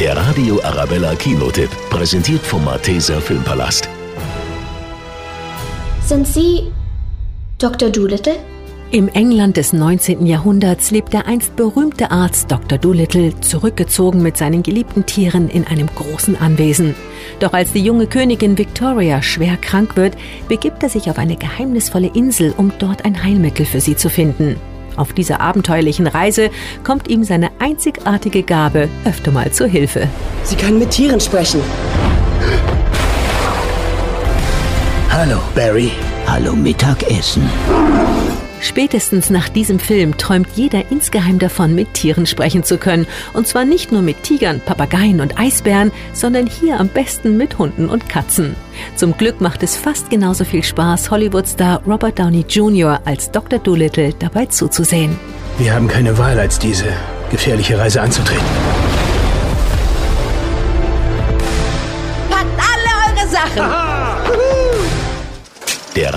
Der Radio Arabella Kinotipp, präsentiert vom Malteser Filmpalast. Sind Sie Dr. Doolittle? Im England des 19. Jahrhunderts lebt der einst berühmte Arzt Dr. Doolittle zurückgezogen mit seinen geliebten Tieren in einem großen Anwesen. Doch als die junge Königin Victoria schwer krank wird, begibt er sich auf eine geheimnisvolle Insel, um dort ein Heilmittel für sie zu finden. Auf dieser abenteuerlichen Reise kommt ihm seine einzigartige Gabe öfter mal zur Hilfe. Sie können mit Tieren sprechen. Hallo, Barry. Hallo, Mittagessen. Spätestens nach diesem Film träumt jeder insgeheim davon, mit Tieren sprechen zu können. Und zwar nicht nur mit Tigern, Papageien und Eisbären, sondern hier am besten mit Hunden und Katzen. Zum Glück macht es fast genauso viel Spaß, Hollywood-Star Robert Downey Jr. als Dr. Doolittle dabei zuzusehen. Wir haben keine Wahl, als diese gefährliche Reise anzutreten. Packt alle eure Sachen! Der